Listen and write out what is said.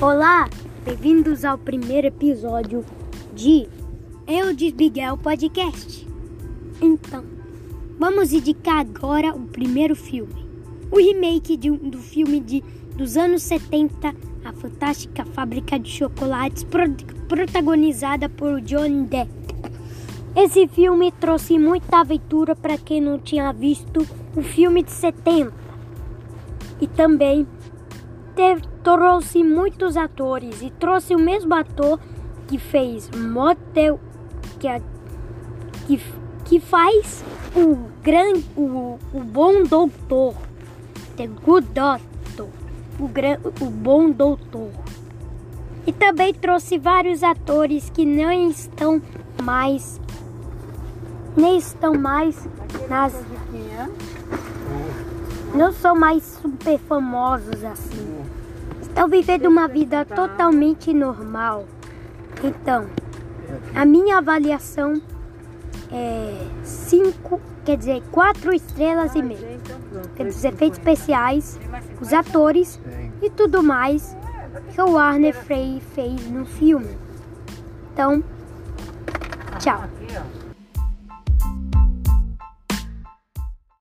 Olá, bem-vindos ao primeiro episódio de Eu de Miguel Podcast. Então, vamos indicar agora o primeiro filme. O remake de, do filme de, dos anos 70, A Fantástica Fábrica de Chocolates, pro, protagonizada por Johnny Depp. Esse filme trouxe muita aventura para quem não tinha visto o filme de 70. E também teve, trouxe muitos atores e trouxe o mesmo ator que fez Motel que, que, que faz o grande o, o bom doutor The Good Doctor o, gran, o bom doutor. E também trouxe vários atores que não estão mais nem estão mais nas não são mais super famosos assim. Estão vivendo uma vida totalmente normal. Então, a minha avaliação é 5, quer dizer, 4 estrelas e meia. Dizer, efeitos especiais, os atores e tudo mais que o Warner Frey fez no filme. Então, tchau.